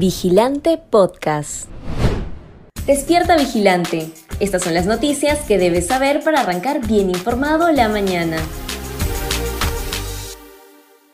Vigilante Podcast. Despierta Vigilante. Estas son las noticias que debes saber para arrancar bien informado la mañana.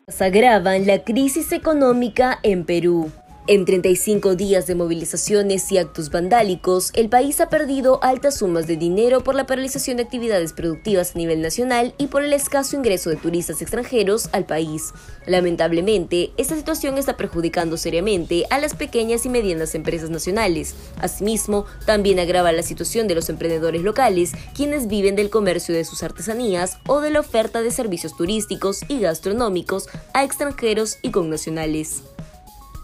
Se agravan la crisis económica en Perú. En 35 días de movilizaciones y actos vandálicos, el país ha perdido altas sumas de dinero por la paralización de actividades productivas a nivel nacional y por el escaso ingreso de turistas extranjeros al país. Lamentablemente, esta situación está perjudicando seriamente a las pequeñas y medianas empresas nacionales. Asimismo, también agrava la situación de los emprendedores locales, quienes viven del comercio de sus artesanías o de la oferta de servicios turísticos y gastronómicos a extranjeros y connacionales.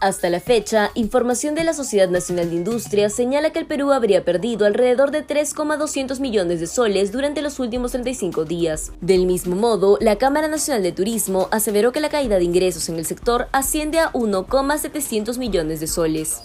Hasta la fecha, información de la Sociedad Nacional de Industria señala que el Perú habría perdido alrededor de 3,200 millones de soles durante los últimos 35 días. Del mismo modo, la Cámara Nacional de Turismo aseveró que la caída de ingresos en el sector asciende a 1,700 millones de soles.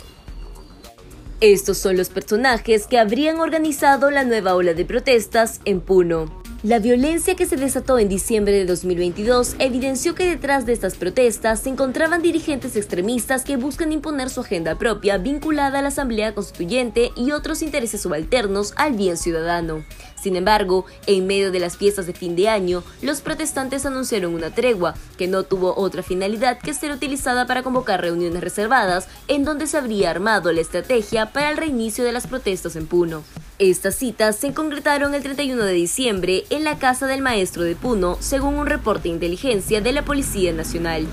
Estos son los personajes que habrían organizado la nueva ola de protestas en Puno. La violencia que se desató en diciembre de 2022 evidenció que detrás de estas protestas se encontraban dirigentes extremistas que buscan imponer su agenda propia vinculada a la Asamblea Constituyente y otros intereses subalternos al bien ciudadano. Sin embargo, en medio de las fiestas de fin de año, los protestantes anunciaron una tregua, que no tuvo otra finalidad que ser utilizada para convocar reuniones reservadas en donde se habría armado la estrategia para el reinicio de las protestas en Puno. Estas citas se concretaron el 31 de diciembre en la casa del maestro de Puno, según un reporte de inteligencia de la Policía Nacional.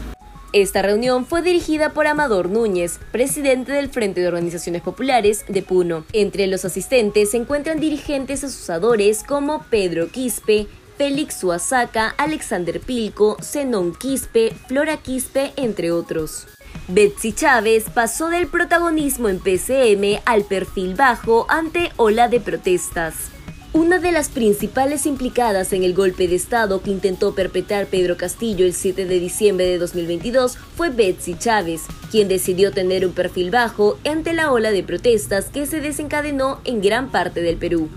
Esta reunión fue dirigida por Amador Núñez, presidente del Frente de Organizaciones Populares de Puno. Entre los asistentes se encuentran dirigentes asusadores como Pedro Quispe, Félix Suazaca, Alexander Pilco, Zenón Quispe, Flora Quispe, entre otros. Betsy Chávez pasó del protagonismo en PCM al perfil bajo ante ola de protestas. Una de las principales implicadas en el golpe de Estado que intentó perpetrar Pedro Castillo el 7 de diciembre de 2022 fue Betsy Chávez, quien decidió tener un perfil bajo ante la ola de protestas que se desencadenó en gran parte del Perú.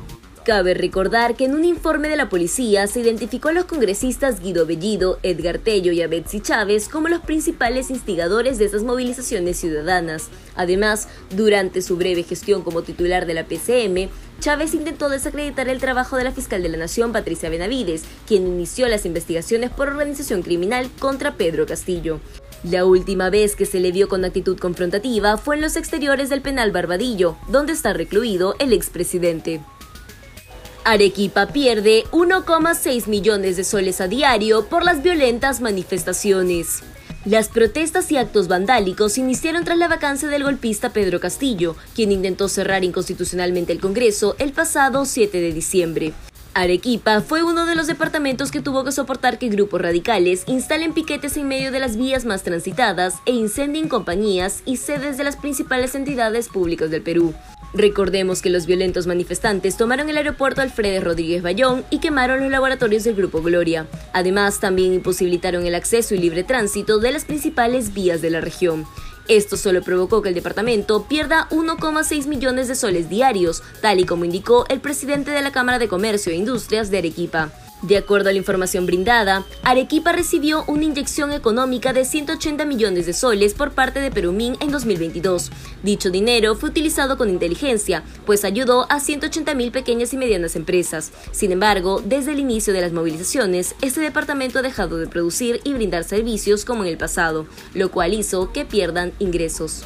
Cabe recordar que en un informe de la policía se identificó a los congresistas Guido Bellido, Edgar Tello y a Betsy Chávez como los principales instigadores de estas movilizaciones ciudadanas. Además, durante su breve gestión como titular de la PCM, Chávez intentó desacreditar el trabajo de la fiscal de la Nación, Patricia Benavides, quien inició las investigaciones por organización criminal contra Pedro Castillo. La última vez que se le vio con actitud confrontativa fue en los exteriores del penal Barbadillo, donde está recluido el expresidente. Arequipa pierde 1,6 millones de soles a diario por las violentas manifestaciones. Las protestas y actos vandálicos iniciaron tras la vacancia del golpista Pedro Castillo, quien intentó cerrar inconstitucionalmente el Congreso el pasado 7 de diciembre. Arequipa fue uno de los departamentos que tuvo que soportar que grupos radicales instalen piquetes en medio de las vías más transitadas e incendien compañías y sedes de las principales entidades públicas del Perú. Recordemos que los violentos manifestantes tomaron el aeropuerto Alfredo Rodríguez Bayón y quemaron los laboratorios del Grupo Gloria. Además, también imposibilitaron el acceso y libre tránsito de las principales vías de la región. Esto solo provocó que el departamento pierda 1,6 millones de soles diarios, tal y como indicó el presidente de la Cámara de Comercio e Industrias de Arequipa. De acuerdo a la información brindada, Arequipa recibió una inyección económica de 180 millones de soles por parte de Perumín en 2022. Dicho dinero fue utilizado con inteligencia, pues ayudó a 180 mil pequeñas y medianas empresas. Sin embargo, desde el inicio de las movilizaciones, este departamento ha dejado de producir y brindar servicios como en el pasado, lo cual hizo que pierdan ingresos.